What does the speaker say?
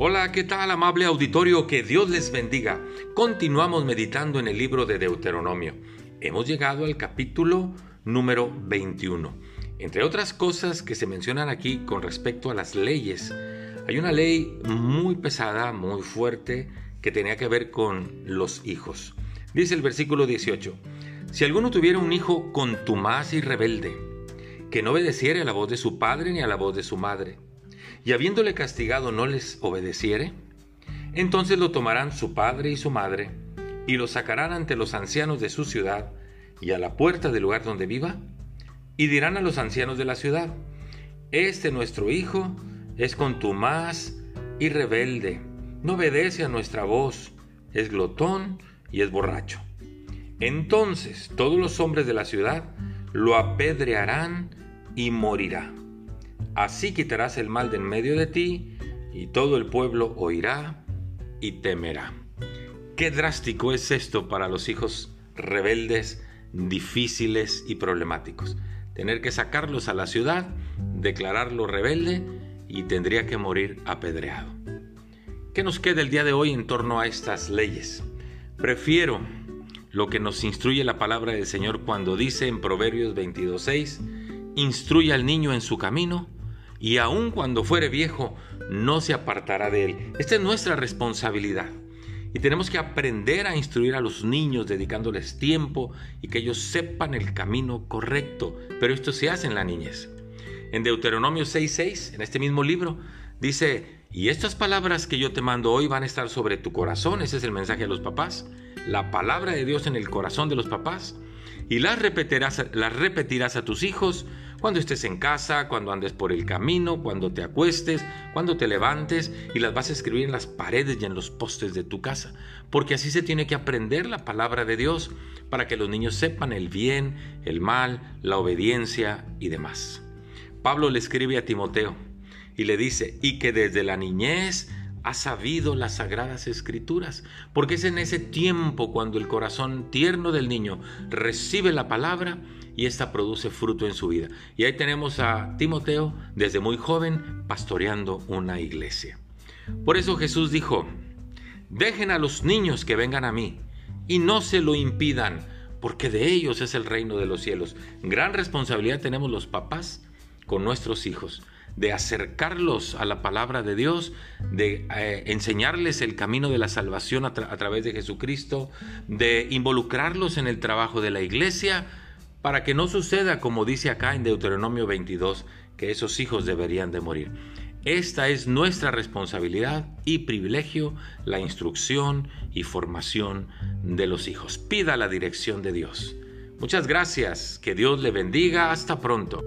Hola, ¿qué tal amable auditorio? Que Dios les bendiga. Continuamos meditando en el libro de Deuteronomio. Hemos llegado al capítulo número 21. Entre otras cosas que se mencionan aquí con respecto a las leyes, hay una ley muy pesada, muy fuerte, que tenía que ver con los hijos. Dice el versículo 18, si alguno tuviera un hijo contumaz y rebelde, que no obedeciere a la voz de su padre ni a la voz de su madre, y habiéndole castigado no les obedeciere, entonces lo tomarán su padre y su madre, y lo sacarán ante los ancianos de su ciudad y a la puerta del lugar donde viva, y dirán a los ancianos de la ciudad, Este nuestro hijo es contumaz y rebelde, no obedece a nuestra voz, es glotón y es borracho. Entonces todos los hombres de la ciudad lo apedrearán y morirá. Así quitarás el mal de en medio de ti, y todo el pueblo oirá y temerá. Qué drástico es esto para los hijos rebeldes, difíciles y problemáticos. Tener que sacarlos a la ciudad, declararlo rebelde y tendría que morir apedreado. ¿Qué nos queda el día de hoy en torno a estas leyes? Prefiero lo que nos instruye la palabra del Señor cuando dice en Proverbios 22.6, instruye al niño en su camino y aun cuando fuere viejo, no se apartará de él. Esta es nuestra responsabilidad. Y tenemos que aprender a instruir a los niños dedicándoles tiempo y que ellos sepan el camino correcto. Pero esto se hace en la niñez. En Deuteronomio 6:6, en este mismo libro, dice, y estas palabras que yo te mando hoy van a estar sobre tu corazón. Ese es el mensaje a los papás. La palabra de Dios en el corazón de los papás. Y las repetirás, las repetirás a tus hijos cuando estés en casa, cuando andes por el camino, cuando te acuestes, cuando te levantes y las vas a escribir en las paredes y en los postes de tu casa, porque así se tiene que aprender la palabra de Dios para que los niños sepan el bien, el mal, la obediencia y demás. Pablo le escribe a Timoteo y le dice, y que desde la niñez ha sabido las sagradas escrituras, porque es en ese tiempo cuando el corazón tierno del niño recibe la palabra y esta produce fruto en su vida. Y ahí tenemos a Timoteo desde muy joven pastoreando una iglesia. Por eso Jesús dijo, dejen a los niños que vengan a mí y no se lo impidan, porque de ellos es el reino de los cielos. Gran responsabilidad tenemos los papás con nuestros hijos de acercarlos a la palabra de Dios, de eh, enseñarles el camino de la salvación a través de Jesucristo, de involucrarlos en el trabajo de la iglesia, para que no suceda como dice acá en Deuteronomio 22, que esos hijos deberían de morir. Esta es nuestra responsabilidad y privilegio, la instrucción y formación de los hijos. Pida la dirección de Dios. Muchas gracias, que Dios le bendiga, hasta pronto.